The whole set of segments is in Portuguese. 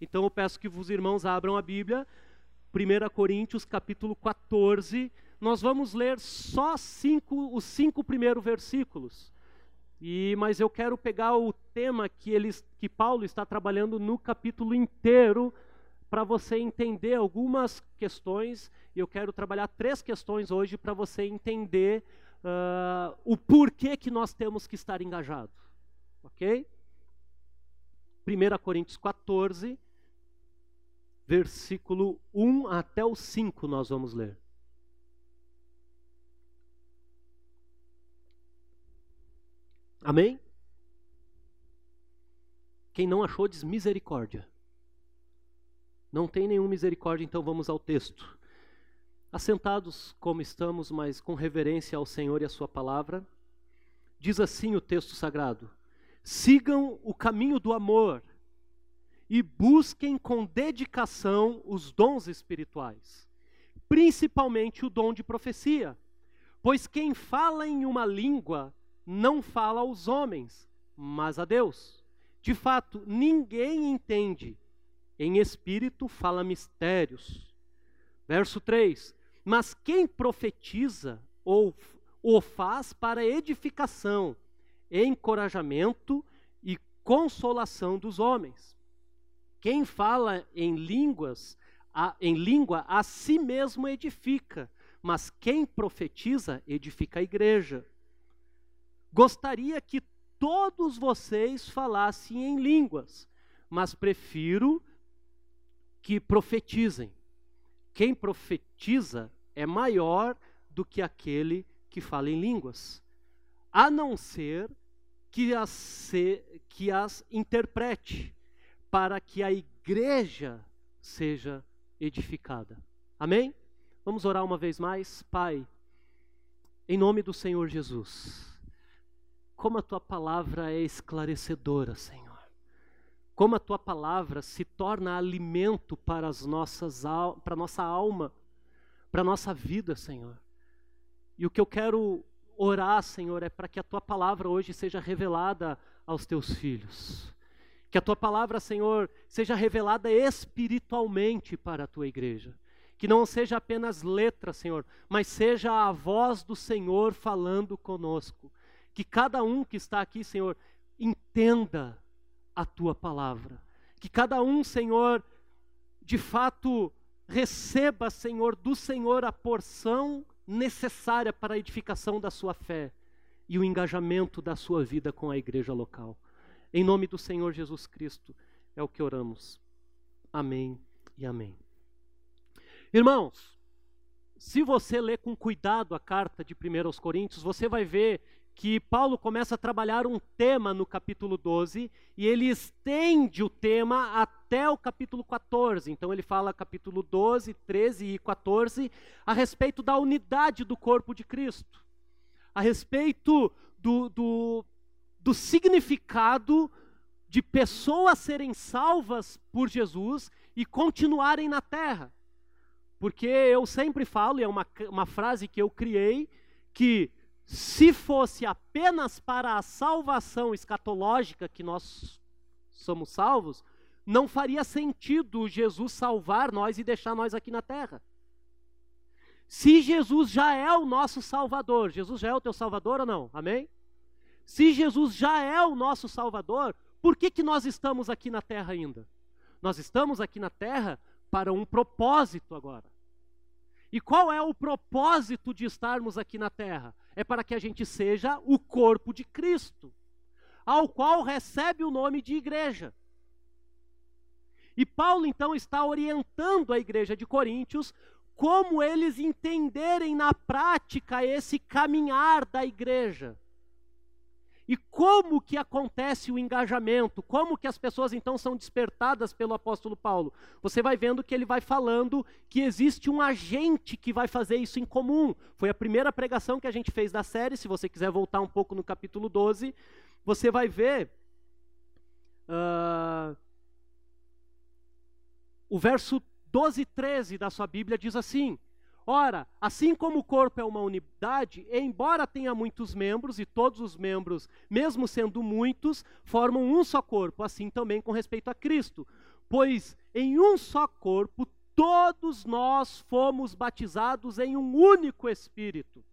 Então eu peço que os irmãos abram a Bíblia, 1 Coríntios capítulo 14. Nós vamos ler só cinco, os cinco primeiros versículos. E, mas eu quero pegar o tema que, eles, que Paulo está trabalhando no capítulo inteiro para você entender algumas questões. Eu quero trabalhar três questões hoje para você entender uh, o porquê que nós temos que estar engajados. Ok? 1 Coríntios 14, versículo 1 até o 5 nós vamos ler. Amém? Quem não achou, diz misericórdia. Não tem nenhuma misericórdia, então vamos ao texto. Assentados como estamos, mas com reverência ao Senhor e à Sua palavra, diz assim o texto sagrado: Sigam o caminho do amor e busquem com dedicação os dons espirituais, principalmente o dom de profecia, pois quem fala em uma língua não fala aos homens, mas a Deus. De fato, ninguém entende. Em espírito fala mistérios. Verso 3: Mas quem profetiza ou o faz para edificação, encorajamento e consolação dos homens. Quem fala em línguas, a, em língua, a si mesmo edifica, mas quem profetiza edifica a igreja. Gostaria que todos vocês falassem em línguas, mas prefiro que profetizem. Quem profetiza é maior do que aquele que fala em línguas, a não ser que as, se, que as interprete, para que a igreja seja edificada. Amém? Vamos orar uma vez mais? Pai, em nome do Senhor Jesus como a tua palavra é esclarecedora, Senhor. Como a tua palavra se torna alimento para as nossas para nossa alma, para nossa vida, Senhor. E o que eu quero orar, Senhor, é para que a tua palavra hoje seja revelada aos teus filhos. Que a tua palavra, Senhor, seja revelada espiritualmente para a tua igreja. Que não seja apenas letra, Senhor, mas seja a voz do Senhor falando conosco. Que cada um que está aqui, Senhor, entenda a tua palavra. Que cada um, Senhor, de fato receba, Senhor, do Senhor a porção necessária para a edificação da sua fé e o engajamento da sua vida com a igreja local. Em nome do Senhor Jesus Cristo é o que oramos. Amém e amém. Irmãos, se você ler com cuidado a carta de 1 aos Coríntios, você vai ver que Paulo começa a trabalhar um tema no capítulo 12 e ele estende o tema até o capítulo 14. Então ele fala capítulo 12, 13 e 14 a respeito da unidade do corpo de Cristo, a respeito do, do, do significado de pessoas serem salvas por Jesus e continuarem na terra. Porque eu sempre falo, e é uma, uma frase que eu criei, que se fosse apenas para a salvação escatológica que nós somos salvos, não faria sentido Jesus salvar nós e deixar nós aqui na terra. Se Jesus já é o nosso Salvador, Jesus já é o teu Salvador ou não? Amém? Se Jesus já é o nosso Salvador, por que, que nós estamos aqui na terra ainda? Nós estamos aqui na terra para um propósito agora. E qual é o propósito de estarmos aqui na terra? É para que a gente seja o corpo de Cristo, ao qual recebe o nome de igreja. E Paulo então está orientando a igreja de Coríntios como eles entenderem na prática esse caminhar da igreja. E como que acontece o engajamento? Como que as pessoas então são despertadas pelo apóstolo Paulo? Você vai vendo que ele vai falando que existe um agente que vai fazer isso em comum. Foi a primeira pregação que a gente fez da série. Se você quiser voltar um pouco no capítulo 12, você vai ver. Uh, o verso 12 e 13 da sua Bíblia diz assim: Ora, assim como o corpo é uma unidade, embora tenha muitos membros, e todos os membros, mesmo sendo muitos, formam um só corpo, assim também com respeito a Cristo. Pois em um só corpo todos nós fomos batizados em um único Espírito.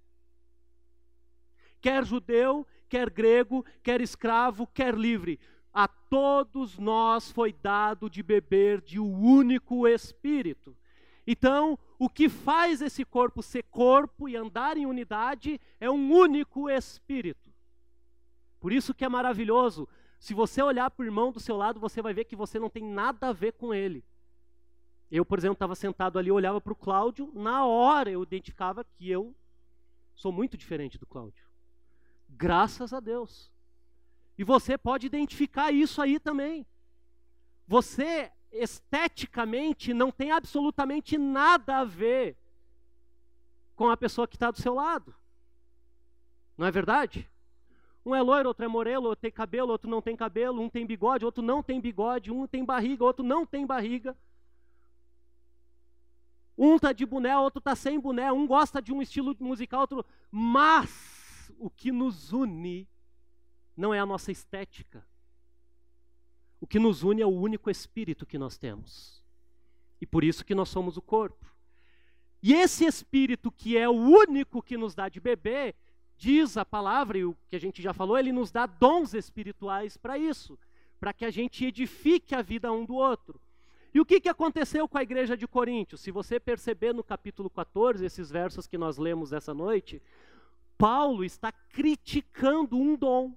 Quer judeu, quer grego, quer escravo, quer livre, a todos nós foi dado de beber de um único Espírito. Então, o que faz esse corpo ser corpo e andar em unidade é um único Espírito. Por isso que é maravilhoso. Se você olhar para o irmão do seu lado, você vai ver que você não tem nada a ver com ele. Eu, por exemplo, estava sentado ali, olhava para o Cláudio, na hora eu identificava que eu sou muito diferente do Cláudio. Graças a Deus. E você pode identificar isso aí também. Você, esteticamente, não tem absolutamente nada a ver com a pessoa que está do seu lado. Não é verdade? Um é loiro, outro é morelo, outro tem cabelo, outro não tem cabelo, um tem bigode, outro não tem bigode, um tem barriga, outro não tem barriga. Um está de boné, outro está sem boné, um gosta de um estilo musical, outro. Mas o que nos une não é a nossa estética. O que nos une é o único espírito que nós temos. E por isso que nós somos o corpo. E esse espírito que é o único que nos dá de beber, diz a palavra, e o que a gente já falou, ele nos dá dons espirituais para isso, para que a gente edifique a vida um do outro. E o que, que aconteceu com a igreja de Coríntios? Se você perceber no capítulo 14, esses versos que nós lemos essa noite, Paulo está criticando um dom.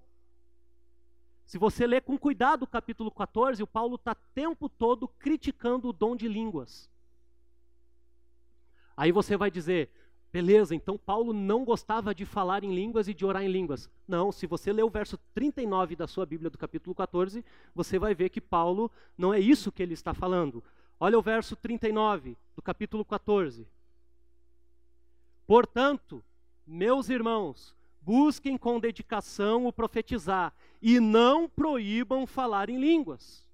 Se você ler com cuidado o capítulo 14, o Paulo está tempo todo criticando o dom de línguas. Aí você vai dizer, beleza, então Paulo não gostava de falar em línguas e de orar em línguas. Não, se você ler o verso 39 da sua Bíblia do capítulo 14, você vai ver que Paulo não é isso que ele está falando. Olha o verso 39 do capítulo 14. Portanto, meus irmãos, busquem com dedicação o profetizar e não proíbam falar em línguas.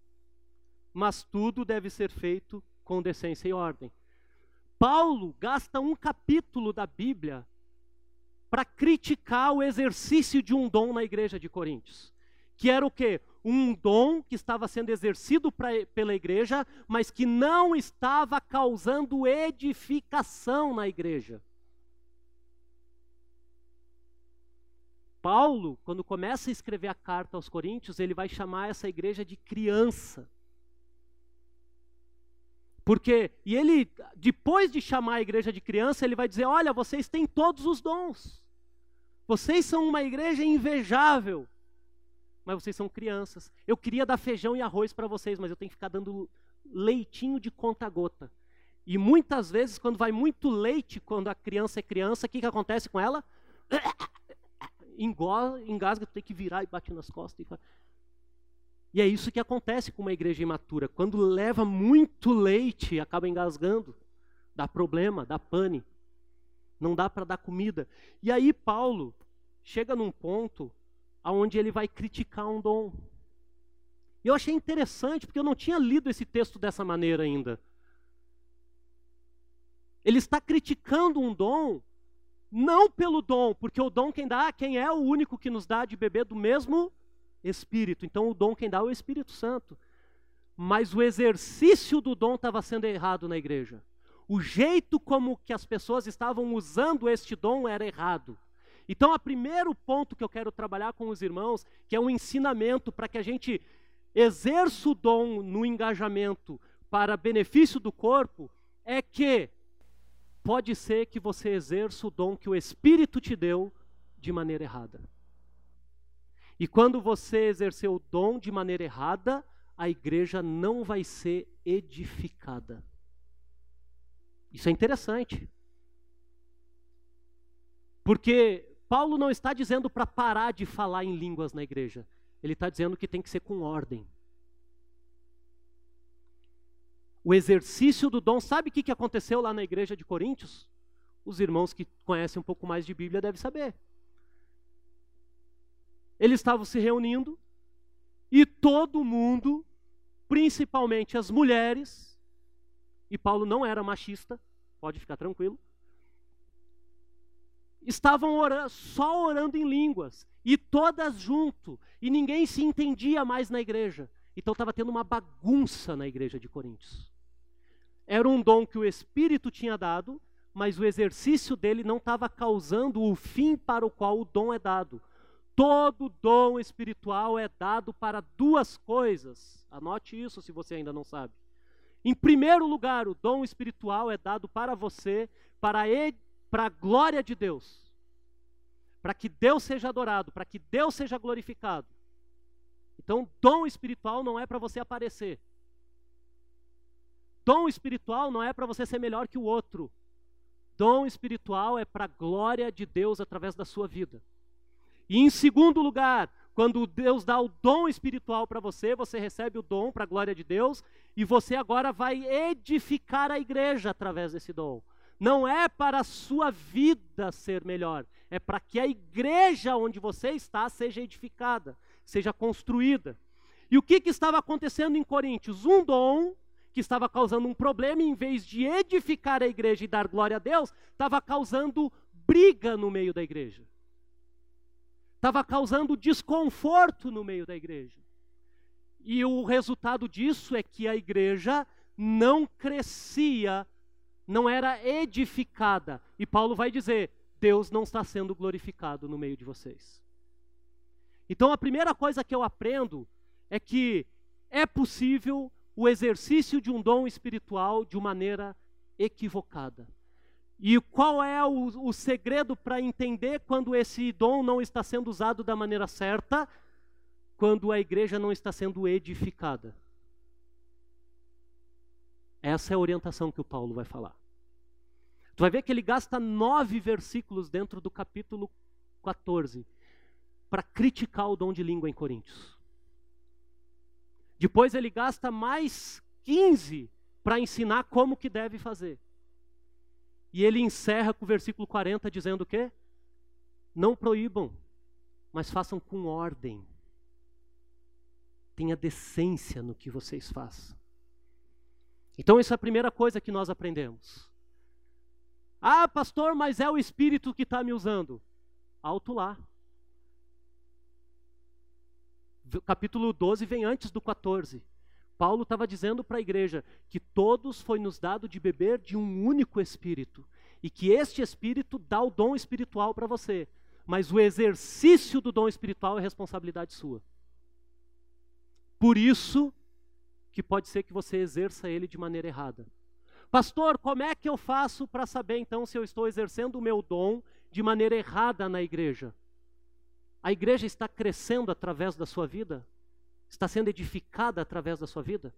Mas tudo deve ser feito com decência e ordem. Paulo gasta um capítulo da Bíblia para criticar o exercício de um dom na igreja de Coríntios. Que era o quê? Um dom que estava sendo exercido pra, pela igreja, mas que não estava causando edificação na igreja. Paulo, quando começa a escrever a carta aos Coríntios, ele vai chamar essa igreja de criança. Porque, e ele, depois de chamar a igreja de criança, ele vai dizer: Olha, vocês têm todos os dons. Vocês são uma igreja invejável. Mas vocês são crianças. Eu queria dar feijão e arroz para vocês, mas eu tenho que ficar dando leitinho de conta-gota. E muitas vezes, quando vai muito leite, quando a criança é criança, o que, que acontece com ela? engasga, tu tem que virar e bate nas costas. E, e é isso que acontece com uma igreja imatura. Quando leva muito leite, acaba engasgando. Dá problema, dá pane. Não dá para dar comida. E aí Paulo chega num ponto aonde ele vai criticar um dom. E eu achei interessante, porque eu não tinha lido esse texto dessa maneira ainda. Ele está criticando um dom não pelo dom, porque o dom quem dá, quem é o único que nos dá de beber do mesmo Espírito. Então o dom quem dá é o Espírito Santo. Mas o exercício do dom estava sendo errado na igreja. O jeito como que as pessoas estavam usando este dom era errado. Então, o primeiro ponto que eu quero trabalhar com os irmãos, que é um ensinamento para que a gente exerça o dom no engajamento para benefício do corpo, é que pode ser que você exerça o dom que o Espírito te deu de maneira errada. E quando você exercer o dom de maneira errada, a igreja não vai ser edificada. Isso é interessante. Porque Paulo não está dizendo para parar de falar em línguas na igreja. Ele está dizendo que tem que ser com ordem o exercício do dom. Sabe o que aconteceu lá na igreja de Coríntios? Os irmãos que conhecem um pouco mais de Bíblia devem saber. Eles estavam se reunindo e todo mundo, principalmente as mulheres, e Paulo não era machista, pode ficar tranquilo, estavam orando, só orando em línguas, e todas junto, e ninguém se entendia mais na igreja. Então estava tendo uma bagunça na igreja de Coríntios. Era um dom que o Espírito tinha dado, mas o exercício dele não estava causando o fim para o qual o dom é dado. Todo dom espiritual é dado para duas coisas. Anote isso se você ainda não sabe. Em primeiro lugar, o dom espiritual é dado para você, para, a glória de Deus. Para que Deus seja adorado, para que Deus seja glorificado. Então, dom espiritual não é para você aparecer. Dom espiritual não é para você ser melhor que o outro. Dom espiritual é para a glória de Deus através da sua vida. E em segundo lugar, quando Deus dá o dom espiritual para você, você recebe o dom para a glória de Deus e você agora vai edificar a igreja através desse dom. Não é para a sua vida ser melhor, é para que a igreja onde você está seja edificada, seja construída. E o que, que estava acontecendo em Coríntios? Um dom que estava causando um problema, em vez de edificar a igreja e dar glória a Deus, estava causando briga no meio da igreja. Estava causando desconforto no meio da igreja. E o resultado disso é que a igreja não crescia, não era edificada. E Paulo vai dizer: Deus não está sendo glorificado no meio de vocês. Então a primeira coisa que eu aprendo é que é possível o exercício de um dom espiritual de maneira equivocada. E qual é o, o segredo para entender quando esse dom não está sendo usado da maneira certa? Quando a igreja não está sendo edificada. Essa é a orientação que o Paulo vai falar. Tu vai ver que ele gasta nove versículos dentro do capítulo 14 para criticar o dom de língua em Coríntios. Depois ele gasta mais 15 para ensinar como que deve fazer. E ele encerra com o versículo 40 dizendo o quê? Não proíbam, mas façam com ordem. Tenha decência no que vocês façam. Então, isso é a primeira coisa que nós aprendemos. Ah, pastor, mas é o Espírito que está me usando. Alto lá capítulo 12 vem antes do 14. Paulo estava dizendo para a igreja que todos foi nos dado de beber de um único espírito e que este espírito dá o dom espiritual para você, mas o exercício do dom espiritual é responsabilidade sua. Por isso que pode ser que você exerça ele de maneira errada. Pastor, como é que eu faço para saber então se eu estou exercendo o meu dom de maneira errada na igreja? A igreja está crescendo através da sua vida? Está sendo edificada através da sua vida?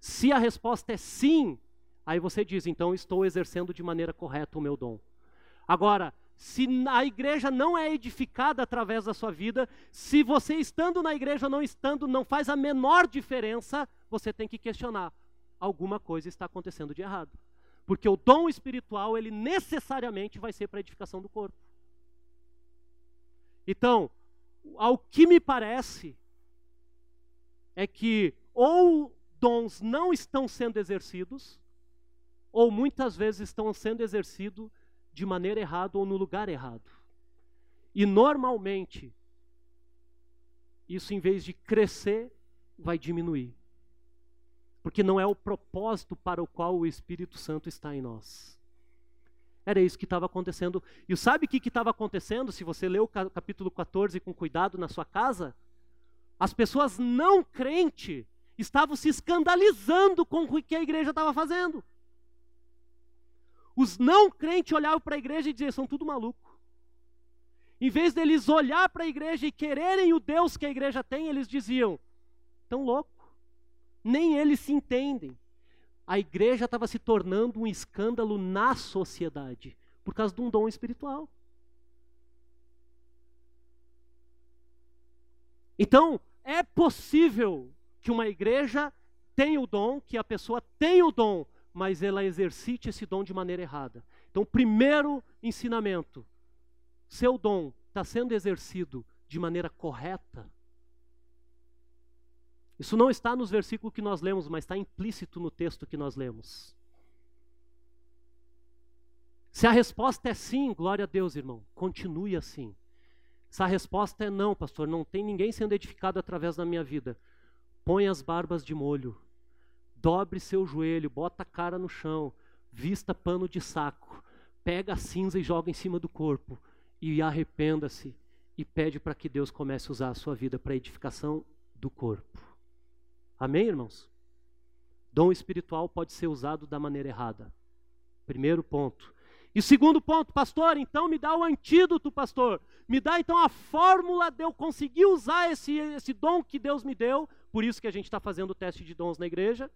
Se a resposta é sim, aí você diz, então estou exercendo de maneira correta o meu dom. Agora, se a igreja não é edificada através da sua vida, se você estando na igreja ou não estando não faz a menor diferença, você tem que questionar. Alguma coisa está acontecendo de errado. Porque o dom espiritual, ele necessariamente vai ser para edificação do corpo. Então, ao que me parece, é que ou dons não estão sendo exercidos, ou muitas vezes estão sendo exercidos de maneira errada ou no lugar errado. E normalmente, isso em vez de crescer, vai diminuir. Porque não é o propósito para o qual o Espírito Santo está em nós. Era isso que estava acontecendo. E sabe o que estava acontecendo? Se você ler o capítulo 14 com cuidado na sua casa, as pessoas não crentes estavam se escandalizando com o que a igreja estava fazendo. Os não crentes olhavam para a igreja e diziam: são tudo maluco. Em vez deles olhar para a igreja e quererem o Deus que a igreja tem, eles diziam: tão louco. Nem eles se entendem a igreja estava se tornando um escândalo na sociedade por causa de um dom espiritual. Então, é possível que uma igreja tenha o dom, que a pessoa tenha o dom, mas ela exercite esse dom de maneira errada. Então, primeiro ensinamento: seu dom está sendo exercido de maneira correta, isso não está nos versículos que nós lemos, mas está implícito no texto que nós lemos. Se a resposta é sim, glória a Deus, irmão, continue assim. Se a resposta é não, pastor, não tem ninguém sendo edificado através da minha vida, põe as barbas de molho, dobre seu joelho, bota a cara no chão, vista pano de saco, pega a cinza e joga em cima do corpo. E arrependa-se. E pede para que Deus comece a usar a sua vida para a edificação do corpo. Amém, irmãos? Dom espiritual pode ser usado da maneira errada. Primeiro ponto. E segundo ponto, pastor, então me dá o antídoto, pastor. Me dá então a fórmula de eu conseguir usar esse, esse dom que Deus me deu. Por isso que a gente está fazendo o teste de dons na igreja.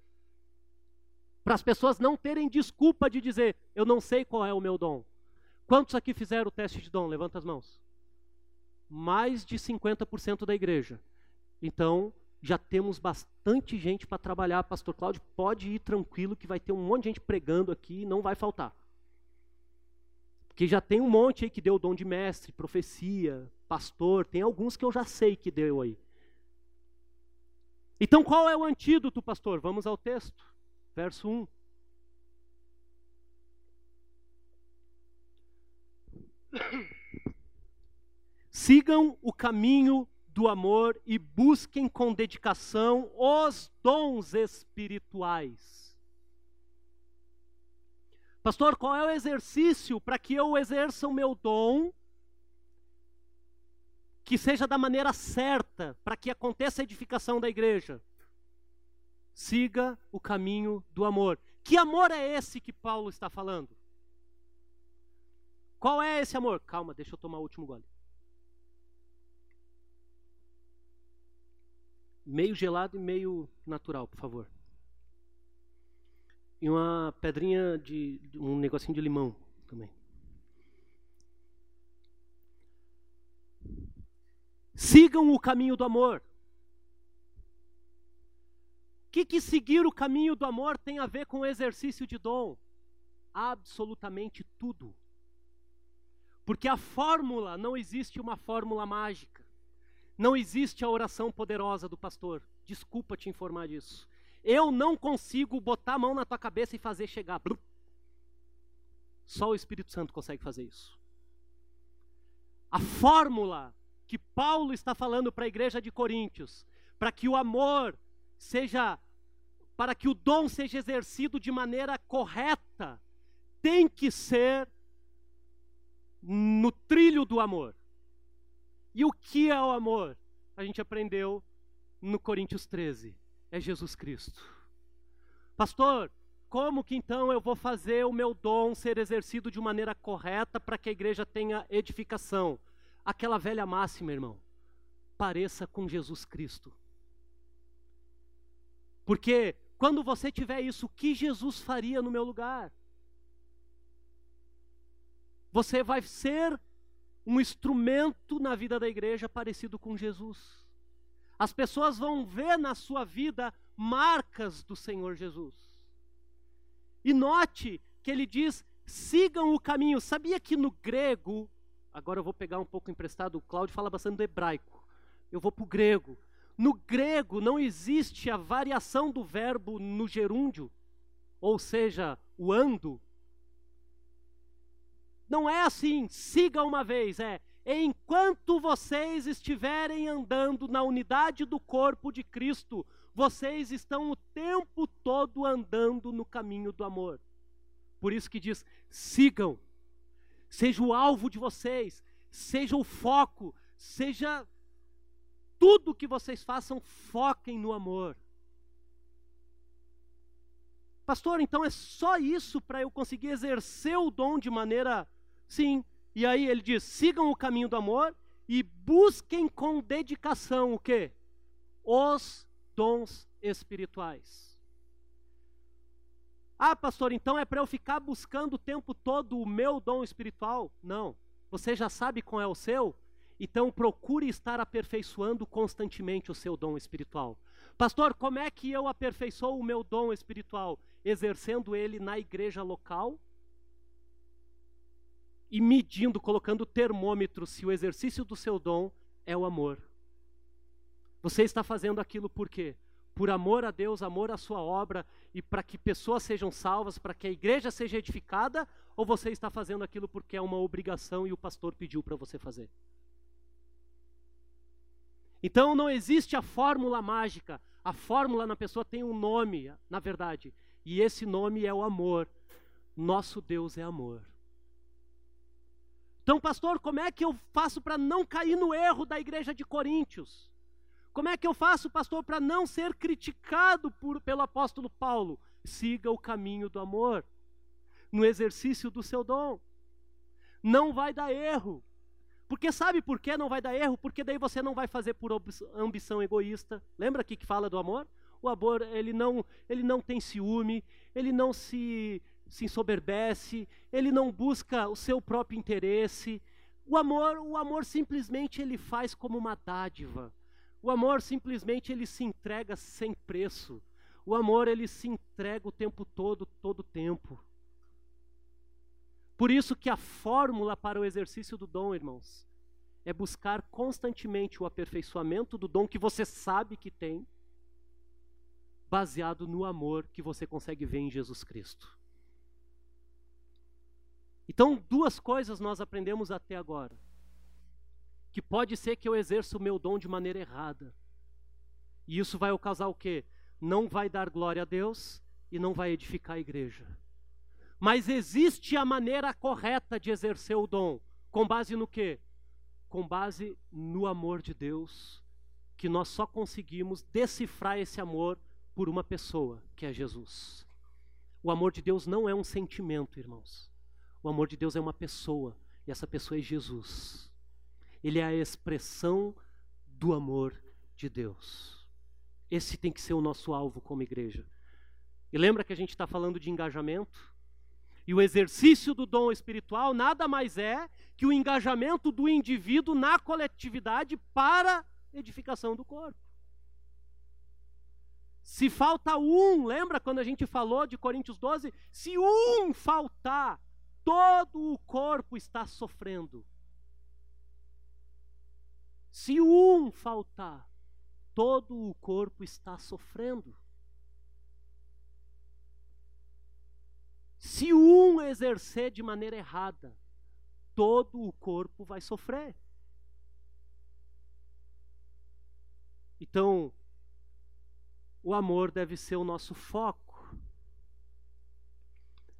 Para as pessoas não terem desculpa de dizer, eu não sei qual é o meu dom. Quantos aqui fizeram o teste de dom? Levanta as mãos. Mais de 50% da igreja. Então, já temos bastante gente para trabalhar. Pastor Cláudio, pode ir tranquilo que vai ter um monte de gente pregando aqui e não vai faltar. Porque já tem um monte aí que deu o dom de mestre, profecia, pastor, tem alguns que eu já sei que deu aí. Então qual é o antídoto, pastor? Vamos ao texto, verso 1. Sigam o caminho do amor e busquem com dedicação os dons espirituais Pastor, qual é o exercício para que eu exerça o meu dom que seja da maneira certa, para que aconteça a edificação da igreja? Siga o caminho do amor. Que amor é esse que Paulo está falando? Qual é esse amor? Calma, deixa eu tomar o último gole. Meio gelado e meio natural, por favor e uma pedrinha de um negocinho de limão também. Sigam o caminho do amor. O que, que seguir o caminho do amor tem a ver com o exercício de dom? Absolutamente tudo. Porque a fórmula, não existe uma fórmula mágica. Não existe a oração poderosa do pastor. Desculpa te informar disso. Eu não consigo botar a mão na tua cabeça e fazer chegar. Só o Espírito Santo consegue fazer isso. A fórmula que Paulo está falando para a igreja de Coríntios, para que o amor seja, para que o dom seja exercido de maneira correta, tem que ser no trilho do amor. E o que é o amor? A gente aprendeu no Coríntios 13 é Jesus Cristo. Pastor, como que então eu vou fazer o meu dom ser exercido de maneira correta para que a igreja tenha edificação? Aquela velha máxima, irmão. Pareça com Jesus Cristo. Porque quando você tiver isso, o que Jesus faria no meu lugar? Você vai ser um instrumento na vida da igreja parecido com Jesus. As pessoas vão ver na sua vida marcas do Senhor Jesus. E note que ele diz: sigam o caminho. Sabia que no grego, agora eu vou pegar um pouco emprestado, o Cláudio fala bastante do hebraico. Eu vou para o grego. No grego não existe a variação do verbo no gerúndio, ou seja, o ando. Não é assim, siga uma vez, é. Enquanto vocês estiverem andando na unidade do corpo de Cristo, vocês estão o tempo todo andando no caminho do amor. Por isso que diz: sigam, seja o alvo de vocês, seja o foco, seja tudo que vocês façam, foquem no amor. Pastor, então é só isso para eu conseguir exercer o dom de maneira, sim, e aí ele diz: sigam o caminho do amor e busquem com dedicação o quê? Os dons espirituais. Ah, pastor, então é para eu ficar buscando o tempo todo o meu dom espiritual? Não. Você já sabe qual é o seu? Então procure estar aperfeiçoando constantemente o seu dom espiritual. Pastor, como é que eu aperfeiçoo o meu dom espiritual? Exercendo ele na igreja local e medindo, colocando termômetro se o exercício do seu dom é o amor. Você está fazendo aquilo por quê? Por amor a Deus, amor à sua obra e para que pessoas sejam salvas, para que a igreja seja edificada, ou você está fazendo aquilo porque é uma obrigação e o pastor pediu para você fazer? Então não existe a fórmula mágica. A fórmula na pessoa tem um nome, na verdade, e esse nome é o amor. Nosso Deus é amor. Então, pastor, como é que eu faço para não cair no erro da igreja de Coríntios? Como é que eu faço, pastor, para não ser criticado por, pelo apóstolo Paulo? Siga o caminho do amor, no exercício do seu dom. Não vai dar erro. Porque sabe por que não vai dar erro? Porque daí você não vai fazer por ambição egoísta. Lembra aqui que fala do amor? O amor, ele não, ele não tem ciúme, ele não se, se ensoberbece, ele não busca o seu próprio interesse. O amor, o amor simplesmente ele faz como uma dádiva. O amor simplesmente ele se entrega sem preço. O amor ele se entrega o tempo todo, todo tempo. Por isso que a fórmula para o exercício do dom, irmãos, é buscar constantemente o aperfeiçoamento do dom que você sabe que tem, baseado no amor que você consegue ver em Jesus Cristo. Então, duas coisas nós aprendemos até agora. Que pode ser que eu exerça o meu dom de maneira errada. E isso vai causar o quê? Não vai dar glória a Deus e não vai edificar a igreja. Mas existe a maneira correta de exercer o dom. Com base no quê? Com base no amor de Deus, que nós só conseguimos decifrar esse amor por uma pessoa, que é Jesus. O amor de Deus não é um sentimento, irmãos. O amor de Deus é uma pessoa, e essa pessoa é Jesus. Ele é a expressão do amor de Deus. Esse tem que ser o nosso alvo como igreja. E lembra que a gente está falando de engajamento? E o exercício do dom espiritual nada mais é que o engajamento do indivíduo na coletividade para edificação do corpo. Se falta um, lembra quando a gente falou de Coríntios 12? Se um faltar, todo o corpo está sofrendo. Se um faltar, todo o corpo está sofrendo. Se um exercer de maneira errada, todo o corpo vai sofrer. Então, o amor deve ser o nosso foco.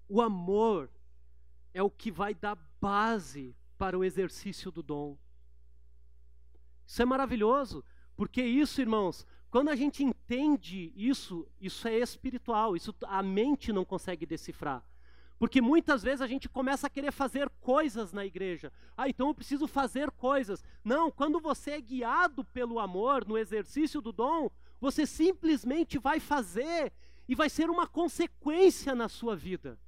O amor é o que vai dar base para o exercício do dom. Isso é maravilhoso, porque isso, irmãos, quando a gente entende isso, isso é espiritual, isso a mente não consegue decifrar. Porque muitas vezes a gente começa a querer fazer coisas na igreja. Ah, então eu preciso fazer coisas. Não, quando você é guiado pelo amor no exercício do dom, você simplesmente vai fazer e vai ser uma consequência na sua vida.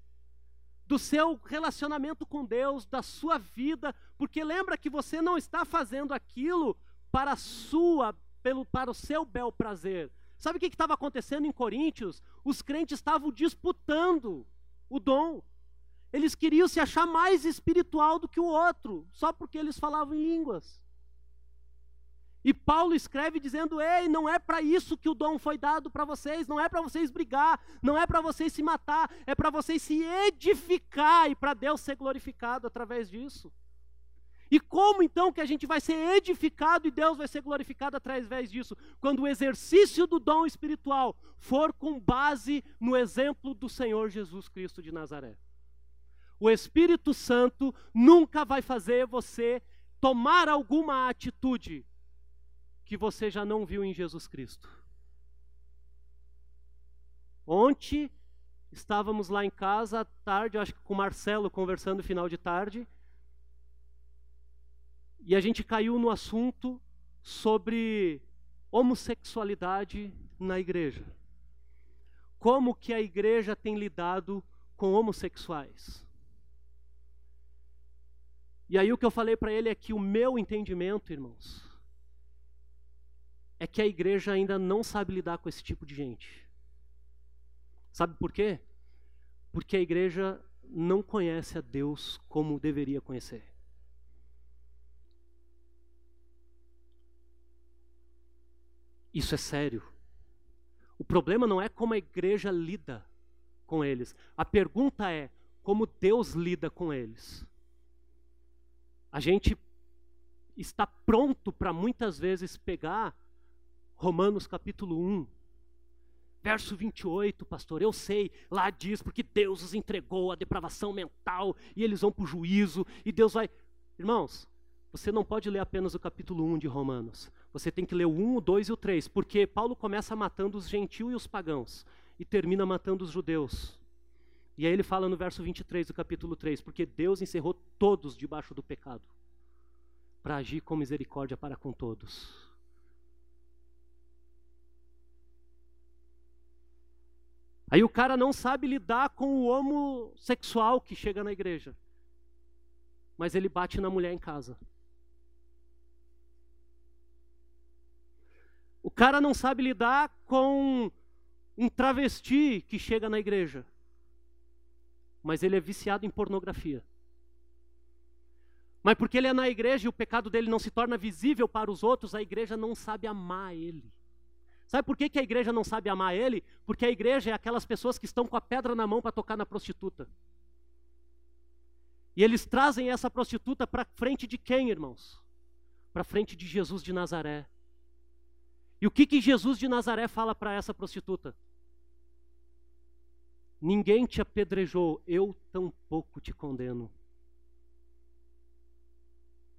Do seu relacionamento com Deus, da sua vida, porque lembra que você não está fazendo aquilo para sua, pelo, para o seu bel prazer. Sabe o que estava acontecendo em Coríntios? Os crentes estavam disputando o dom. Eles queriam se achar mais espiritual do que o outro, só porque eles falavam em línguas. E Paulo escreve dizendo: Ei, não é para isso que o dom foi dado para vocês, não é para vocês brigar, não é para vocês se matar, é para vocês se edificar e para Deus ser glorificado através disso. E como então que a gente vai ser edificado e Deus vai ser glorificado através disso? Quando o exercício do dom espiritual for com base no exemplo do Senhor Jesus Cristo de Nazaré. O Espírito Santo nunca vai fazer você tomar alguma atitude que você já não viu em Jesus Cristo. Ontem estávamos lá em casa à tarde, acho que com o Marcelo conversando final de tarde, e a gente caiu no assunto sobre homossexualidade na igreja. Como que a igreja tem lidado com homossexuais? E aí o que eu falei para ele é que o meu entendimento, irmãos, é que a igreja ainda não sabe lidar com esse tipo de gente. Sabe por quê? Porque a igreja não conhece a Deus como deveria conhecer. Isso é sério. O problema não é como a igreja lida com eles. A pergunta é como Deus lida com eles. A gente está pronto para muitas vezes pegar Romanos capítulo 1 Verso 28, pastor, eu sei, lá diz, porque Deus os entregou à depravação mental e eles vão para o juízo e Deus vai. Irmãos, você não pode ler apenas o capítulo 1 de Romanos. Você tem que ler o 1, o 2 e o 3, porque Paulo começa matando os gentios e os pagãos e termina matando os judeus. E aí ele fala no verso 23 do capítulo 3, porque Deus encerrou todos debaixo do pecado, para agir com misericórdia para com todos. Aí o cara não sabe lidar com o homossexual que chega na igreja. Mas ele bate na mulher em casa. O cara não sabe lidar com um travesti que chega na igreja. Mas ele é viciado em pornografia. Mas porque ele é na igreja e o pecado dele não se torna visível para os outros, a igreja não sabe amar ele. Sabe por que, que a igreja não sabe amar ele? Porque a igreja é aquelas pessoas que estão com a pedra na mão para tocar na prostituta. E eles trazem essa prostituta para frente de quem, irmãos? Para frente de Jesus de Nazaré. E o que, que Jesus de Nazaré fala para essa prostituta? Ninguém te apedrejou, eu tampouco te condeno.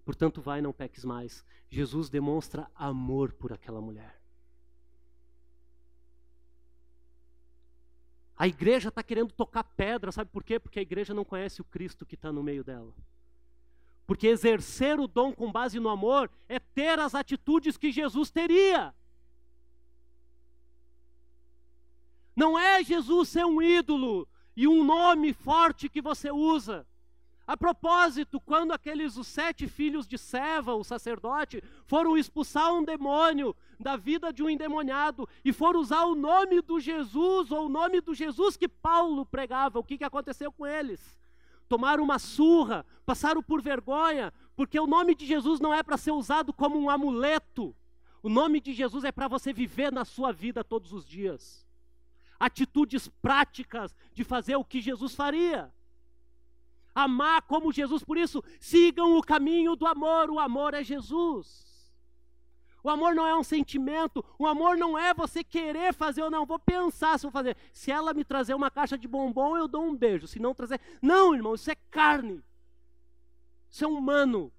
Portanto, vai, não peques mais. Jesus demonstra amor por aquela mulher. A igreja está querendo tocar pedra, sabe por quê? Porque a igreja não conhece o Cristo que está no meio dela. Porque exercer o dom com base no amor é ter as atitudes que Jesus teria. Não é Jesus ser um ídolo e um nome forte que você usa. A propósito, quando aqueles os sete filhos de Seva, o sacerdote, foram expulsar um demônio da vida de um endemoniado e foram usar o nome do Jesus ou o nome do Jesus que Paulo pregava, o que, que aconteceu com eles? Tomaram uma surra, passaram por vergonha, porque o nome de Jesus não é para ser usado como um amuleto. O nome de Jesus é para você viver na sua vida todos os dias. Atitudes práticas de fazer o que Jesus faria amar como Jesus. Por isso, sigam o caminho do amor. O amor é Jesus. O amor não é um sentimento, o amor não é você querer fazer ou não, vou pensar se vou fazer. Se ela me trazer uma caixa de bombom, eu dou um beijo. Se não trazer. Não, irmão, isso é carne. Isso é humano.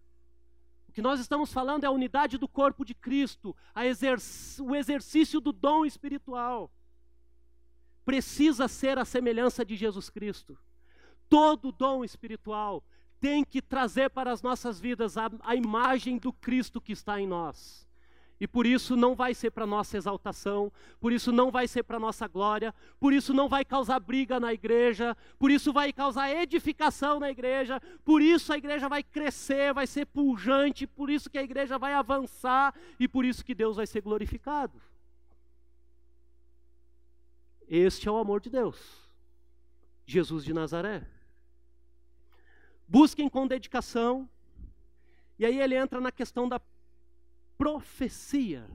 O que nós estamos falando é a unidade do corpo de Cristo, o exercício do dom espiritual. Precisa ser a semelhança de Jesus Cristo todo dom espiritual tem que trazer para as nossas vidas a, a imagem do Cristo que está em nós. E por isso não vai ser para nossa exaltação, por isso não vai ser para nossa glória, por isso não vai causar briga na igreja, por isso vai causar edificação na igreja, por isso a igreja vai crescer, vai ser pujante, por isso que a igreja vai avançar e por isso que Deus vai ser glorificado. Este é o amor de Deus. Jesus de Nazaré busquem com dedicação. E aí ele entra na questão da profecia.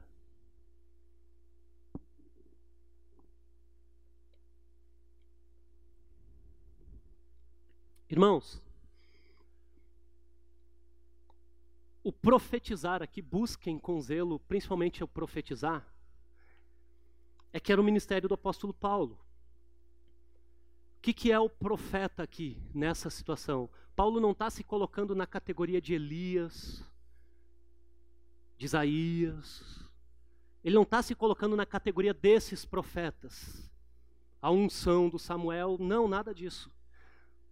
Irmãos, o profetizar aqui, busquem com zelo, principalmente o profetizar, é que era o ministério do apóstolo Paulo. Que, que é o profeta aqui, nessa situação? Paulo não está se colocando na categoria de Elias, de Isaías. Ele não está se colocando na categoria desses profetas. A unção do Samuel, não, nada disso.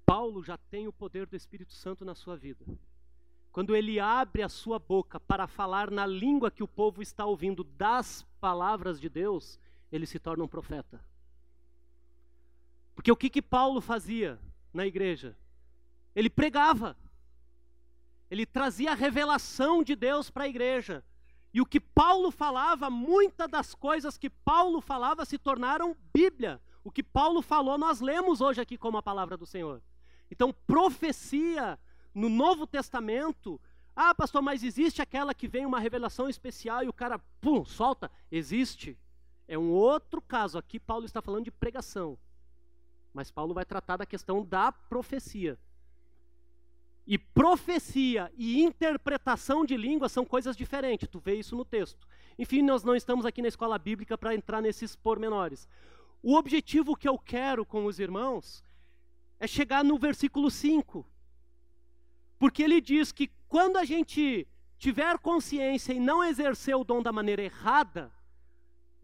Paulo já tem o poder do Espírito Santo na sua vida. Quando ele abre a sua boca para falar na língua que o povo está ouvindo das palavras de Deus, ele se torna um profeta. Porque o que, que Paulo fazia na igreja? Ele pregava. Ele trazia a revelação de Deus para a igreja. E o que Paulo falava, muitas das coisas que Paulo falava se tornaram Bíblia. O que Paulo falou, nós lemos hoje aqui como a palavra do Senhor. Então, profecia no Novo Testamento. Ah, pastor, mas existe aquela que vem uma revelação especial e o cara, pum, solta? Existe. É um outro caso. Aqui, Paulo está falando de pregação. Mas Paulo vai tratar da questão da profecia. E profecia e interpretação de língua são coisas diferentes. Tu vê isso no texto. Enfim, nós não estamos aqui na escola bíblica para entrar nesses pormenores. O objetivo que eu quero com os irmãos é chegar no versículo 5. Porque ele diz que quando a gente tiver consciência e não exercer o dom da maneira errada,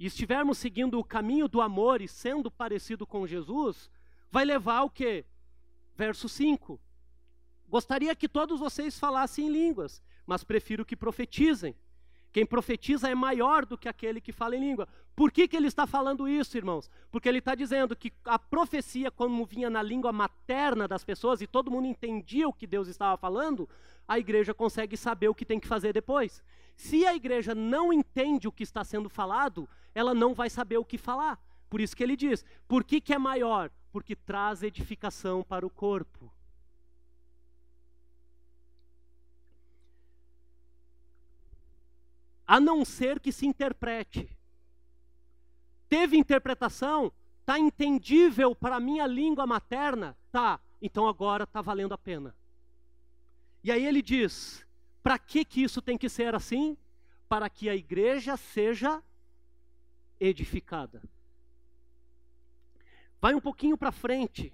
e estivermos seguindo o caminho do amor e sendo parecido com Jesus, vai levar ao que? Verso 5. Gostaria que todos vocês falassem línguas, mas prefiro que profetizem. Quem profetiza é maior do que aquele que fala em língua. Por que, que ele está falando isso, irmãos? Porque ele está dizendo que a profecia, como vinha na língua materna das pessoas e todo mundo entendia o que Deus estava falando, a igreja consegue saber o que tem que fazer depois. Se a igreja não entende o que está sendo falado, ela não vai saber o que falar. Por isso que ele diz: por que, que é maior? Porque traz edificação para o corpo. a não ser que se interprete. Teve interpretação? Está entendível para a minha língua materna? Tá, então agora está valendo a pena. E aí ele diz: para que, que isso tem que ser assim? Para que a igreja seja edificada. Vai um pouquinho para frente.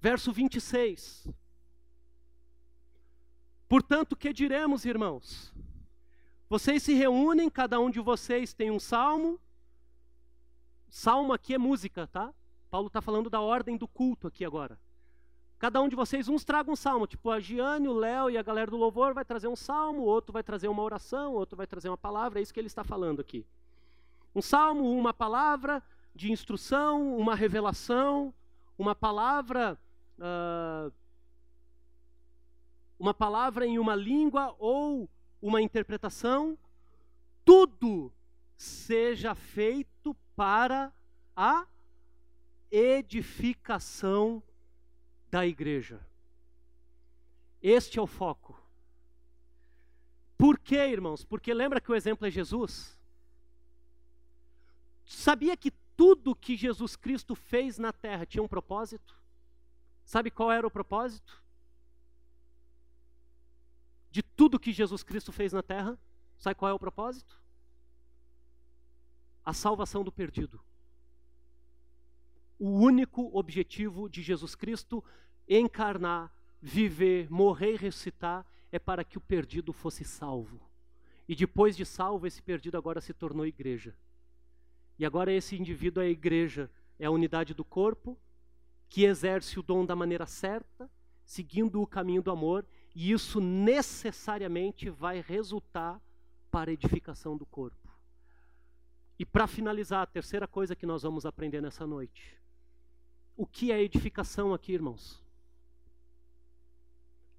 Verso 26. Portanto, que diremos, irmãos? Vocês se reúnem, cada um de vocês tem um salmo. Salmo aqui é música, tá? Paulo está falando da ordem do culto aqui agora. Cada um de vocês, uns traga um salmo, tipo a Giane, o Léo e a galera do louvor vai trazer um salmo, outro vai trazer uma oração, outro vai trazer uma palavra, é isso que ele está falando aqui. Um salmo, uma palavra de instrução, uma revelação, uma palavra uh, uma palavra em uma língua ou uma interpretação, tudo seja feito para a edificação da igreja. Este é o foco. Por quê, irmãos? Porque lembra que o exemplo é Jesus? Sabia que tudo que Jesus Cristo fez na terra tinha um propósito? Sabe qual era o propósito? de tudo que Jesus Cristo fez na terra, sabe qual é o propósito? A salvação do perdido. O único objetivo de Jesus Cristo encarnar, viver, morrer e ressuscitar é para que o perdido fosse salvo. E depois de salvo, esse perdido agora se tornou igreja. E agora esse indivíduo é a igreja, é a unidade do corpo, que exerce o dom da maneira certa, seguindo o caminho do amor e isso necessariamente vai resultar para a edificação do corpo. E para finalizar, a terceira coisa que nós vamos aprender nessa noite. O que é edificação aqui, irmãos?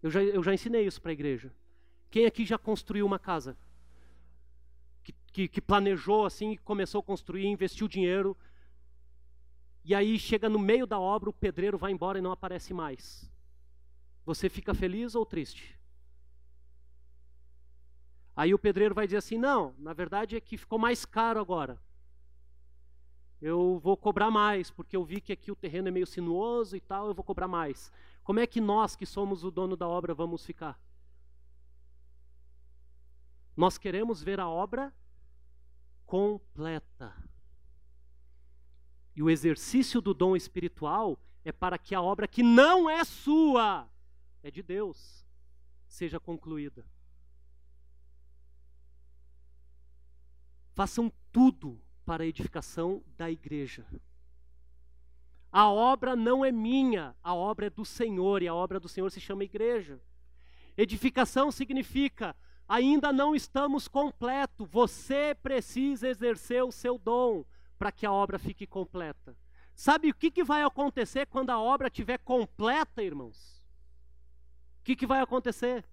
Eu já, eu já ensinei isso para a igreja. Quem aqui já construiu uma casa? Que, que, planejou assim, começou a construir, investiu dinheiro, e aí chega no meio da obra, o pedreiro vai embora e não aparece mais. Você fica feliz ou triste? Aí o pedreiro vai dizer assim: não, na verdade é que ficou mais caro agora. Eu vou cobrar mais, porque eu vi que aqui o terreno é meio sinuoso e tal, eu vou cobrar mais. Como é que nós, que somos o dono da obra, vamos ficar? Nós queremos ver a obra completa. E o exercício do dom espiritual é para que a obra que não é sua é de Deus, seja concluída. Façam tudo para a edificação da igreja. A obra não é minha, a obra é do Senhor, e a obra do Senhor se chama igreja. Edificação significa ainda não estamos completo, você precisa exercer o seu dom para que a obra fique completa. Sabe o que, que vai acontecer quando a obra estiver completa, irmãos? que, que vai acontecer?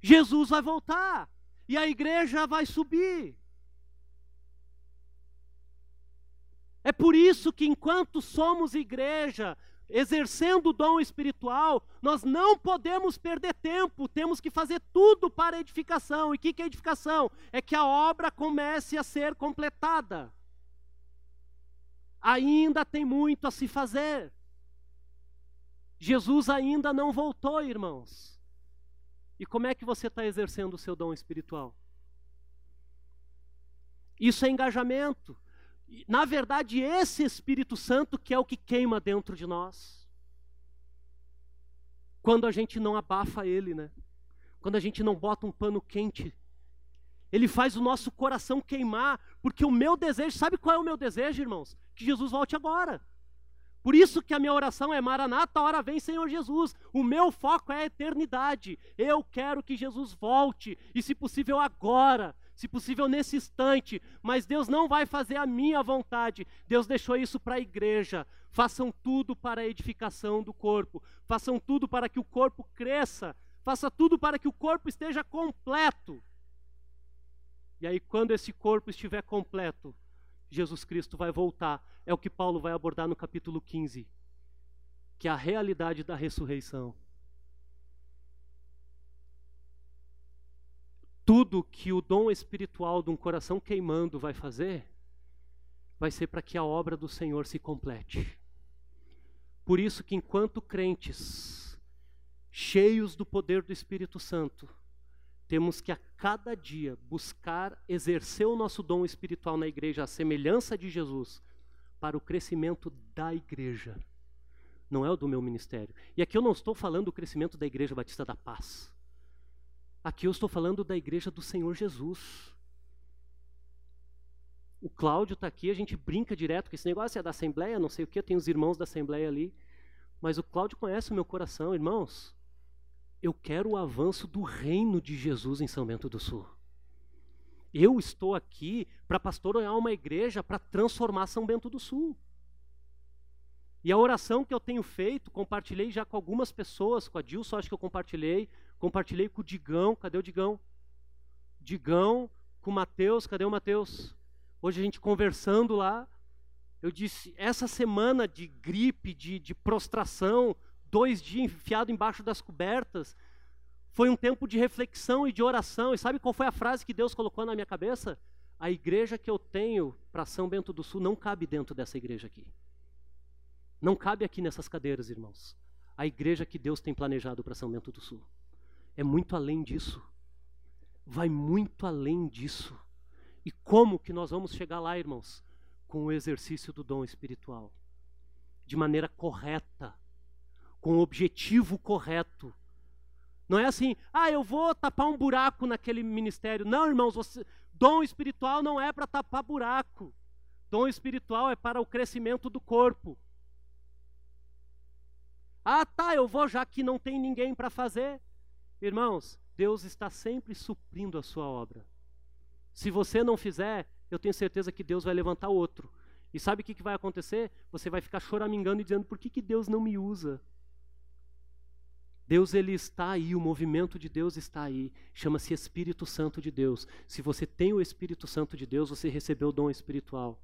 Jesus vai voltar e a igreja vai subir. É por isso que, enquanto somos igreja, exercendo o dom espiritual, nós não podemos perder tempo, temos que fazer tudo para edificação. E o que, que é edificação? É que a obra comece a ser completada. Ainda tem muito a se fazer. Jesus ainda não voltou, irmãos. E como é que você está exercendo o seu dom espiritual? Isso é engajamento. Na verdade, esse Espírito Santo que é o que queima dentro de nós. Quando a gente não abafa ele, né? Quando a gente não bota um pano quente. Ele faz o nosso coração queimar, porque o meu desejo, sabe qual é o meu desejo, irmãos? Que Jesus volte agora. Por isso que a minha oração é Maranata, a hora vem Senhor Jesus. O meu foco é a eternidade. Eu quero que Jesus volte, e se possível agora, se possível nesse instante, mas Deus não vai fazer a minha vontade. Deus deixou isso para a igreja. Façam tudo para a edificação do corpo. Façam tudo para que o corpo cresça. Faça tudo para que o corpo esteja completo. E aí quando esse corpo estiver completo, Jesus Cristo vai voltar. É o que Paulo vai abordar no capítulo 15, que é a realidade da ressurreição. Tudo que o dom espiritual de um coração queimando vai fazer, vai ser para que a obra do Senhor se complete. Por isso que enquanto crentes, cheios do poder do Espírito Santo, temos que a cada dia buscar exercer o nosso dom espiritual na igreja, a semelhança de Jesus, para o crescimento da igreja. Não é o do meu ministério. E aqui eu não estou falando do crescimento da Igreja Batista da Paz. Aqui eu estou falando da igreja do Senhor Jesus. O Cláudio está aqui, a gente brinca direto com esse negócio é da Assembleia, não sei o que, eu tenho os irmãos da Assembleia ali. Mas o Cláudio conhece o meu coração, irmãos. Eu quero o avanço do reino de Jesus em São Bento do Sul. Eu estou aqui para pastorear uma igreja para transformar São Bento do Sul. E a oração que eu tenho feito, compartilhei já com algumas pessoas, com a Dilson, acho que eu compartilhei, compartilhei com o Digão, cadê o Digão? Digão, com o Mateus, cadê o Mateus? Hoje a gente conversando lá, eu disse, essa semana de gripe, de, de prostração, dois dias enfiado embaixo das cobertas. Foi um tempo de reflexão e de oração. E sabe qual foi a frase que Deus colocou na minha cabeça? A igreja que eu tenho para São Bento do Sul não cabe dentro dessa igreja aqui. Não cabe aqui nessas cadeiras, irmãos. A igreja que Deus tem planejado para São Bento do Sul. É muito além disso. Vai muito além disso. E como que nós vamos chegar lá, irmãos? Com o exercício do dom espiritual. De maneira correta com o objetivo correto. Não é assim, ah, eu vou tapar um buraco naquele ministério. Não, irmãos, você, dom espiritual não é para tapar buraco. Dom espiritual é para o crescimento do corpo. Ah, tá, eu vou já que não tem ninguém para fazer. Irmãos, Deus está sempre suprindo a sua obra. Se você não fizer, eu tenho certeza que Deus vai levantar outro. E sabe o que, vai acontecer? Você vai ficar choramingando e dizendo: por que, que Deus não me usa? Deus ele está aí, o movimento de Deus está aí. Chama-se Espírito Santo de Deus. Se você tem o Espírito Santo de Deus, você recebeu o dom espiritual.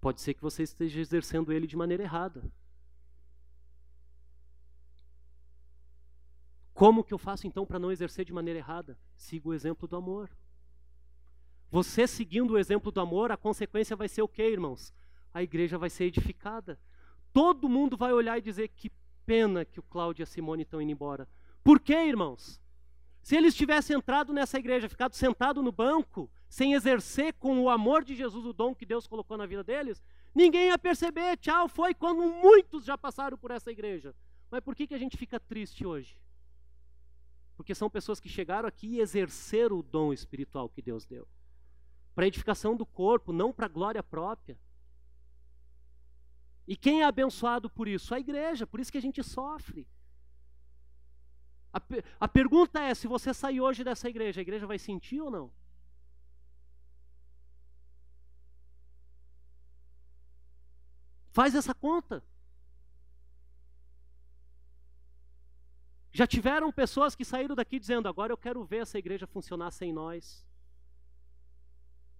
Pode ser que você esteja exercendo ele de maneira errada. Como que eu faço então para não exercer de maneira errada? Siga o exemplo do amor. Você seguindo o exemplo do amor, a consequência vai ser o quê, irmãos? A igreja vai ser edificada. Todo mundo vai olhar e dizer que pena que o Cláudio e a Simone estão indo embora. Por quê, irmãos? Se eles tivessem entrado nessa igreja, ficado sentado no banco, sem exercer com o amor de Jesus o dom que Deus colocou na vida deles, ninguém ia perceber. Tchau, foi quando muitos já passaram por essa igreja. Mas por que, que a gente fica triste hoje? Porque são pessoas que chegaram aqui e exerceram o dom espiritual que Deus deu. Para edificação do corpo, não para glória própria. E quem é abençoado por isso? A igreja, por isso que a gente sofre. A, a pergunta é: se você sair hoje dessa igreja, a igreja vai sentir ou não? Faz essa conta. Já tiveram pessoas que saíram daqui dizendo: agora eu quero ver essa igreja funcionar sem nós.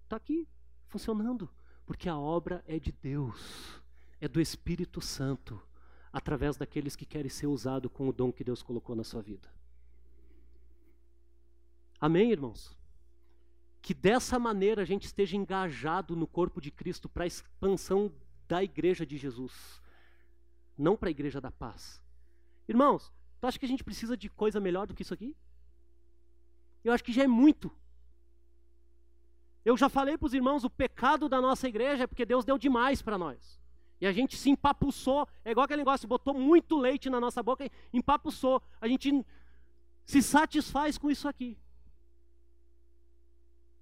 Está aqui, funcionando, porque a obra é de Deus é do Espírito Santo, através daqueles que querem ser usados com o dom que Deus colocou na sua vida. Amém, irmãos? Que dessa maneira a gente esteja engajado no corpo de Cristo para a expansão da igreja de Jesus, não para a igreja da paz. Irmãos, Tu acha que a gente precisa de coisa melhor do que isso aqui? Eu acho que já é muito. Eu já falei para os irmãos, o pecado da nossa igreja é porque Deus deu demais para nós. E a gente se empapuçou, é igual aquele negócio, botou muito leite na nossa boca e empapuçou. A gente se satisfaz com isso aqui.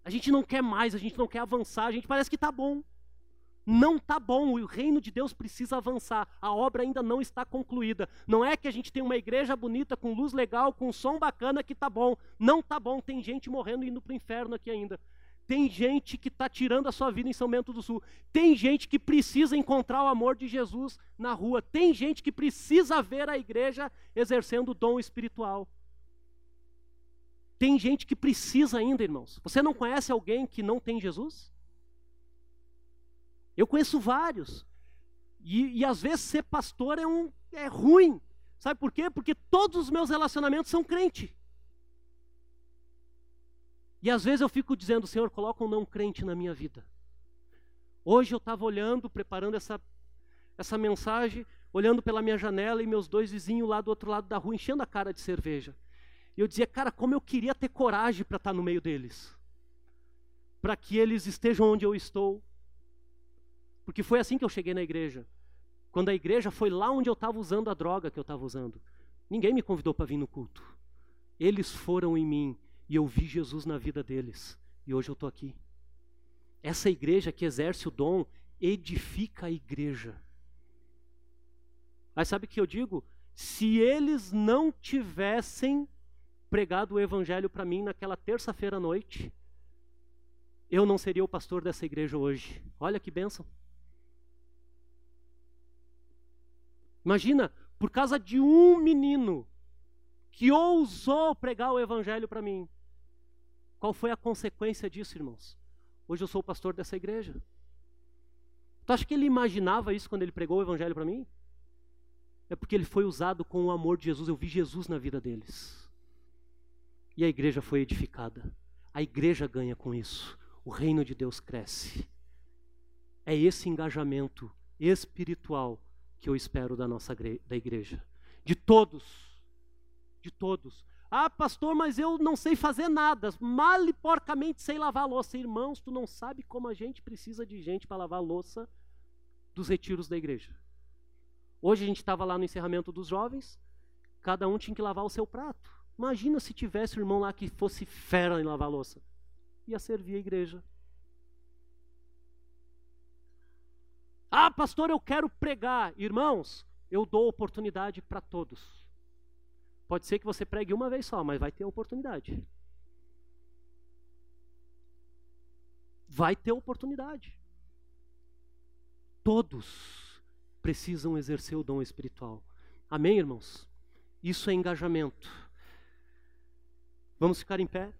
A gente não quer mais, a gente não quer avançar, a gente parece que está bom. Não está bom, o reino de Deus precisa avançar, a obra ainda não está concluída. Não é que a gente tem uma igreja bonita, com luz legal, com som bacana que está bom. Não está bom, tem gente morrendo e indo para o inferno aqui ainda. Tem gente que está tirando a sua vida em São Bento do Sul. Tem gente que precisa encontrar o amor de Jesus na rua. Tem gente que precisa ver a igreja exercendo o dom espiritual. Tem gente que precisa ainda, irmãos. Você não conhece alguém que não tem Jesus? Eu conheço vários. E, e às vezes ser pastor é, um, é ruim. Sabe por quê? Porque todos os meus relacionamentos são crente. E às vezes eu fico dizendo, Senhor, coloca um não crente na minha vida. Hoje eu estava olhando, preparando essa, essa mensagem, olhando pela minha janela e meus dois vizinhos lá do outro lado da rua enchendo a cara de cerveja. E eu dizia, cara, como eu queria ter coragem para estar tá no meio deles. Para que eles estejam onde eu estou. Porque foi assim que eu cheguei na igreja. Quando a igreja foi lá onde eu estava usando a droga que eu estava usando. Ninguém me convidou para vir no culto. Eles foram em mim e eu vi Jesus na vida deles. E hoje eu estou aqui. Essa igreja que exerce o dom edifica a igreja. Mas sabe o que eu digo? Se eles não tivessem pregado o evangelho para mim naquela terça-feira à noite, eu não seria o pastor dessa igreja hoje. Olha que bênção. Imagina, por causa de um menino que ousou pregar o evangelho para mim, qual foi a consequência disso, irmãos? Hoje eu sou o pastor dessa igreja. Tu acha que ele imaginava isso quando ele pregou o evangelho para mim? É porque ele foi usado com o amor de Jesus. Eu vi Jesus na vida deles. E a igreja foi edificada. A igreja ganha com isso. O reino de Deus cresce. É esse engajamento espiritual que eu espero da nossa da igreja. De todos. De todos. Ah, pastor, mas eu não sei fazer nada. Mal e porcamente sei lavar louça. Irmãos, tu não sabe como a gente precisa de gente para lavar louça dos retiros da igreja. Hoje a gente estava lá no encerramento dos jovens, cada um tinha que lavar o seu prato. Imagina se tivesse um irmão lá que fosse fera em lavar louça. Ia servir a igreja. Ah, pastor, eu quero pregar. Irmãos, eu dou oportunidade para todos. Pode ser que você pregue uma vez só, mas vai ter oportunidade. Vai ter oportunidade. Todos precisam exercer o dom espiritual. Amém, irmãos? Isso é engajamento. Vamos ficar em pé?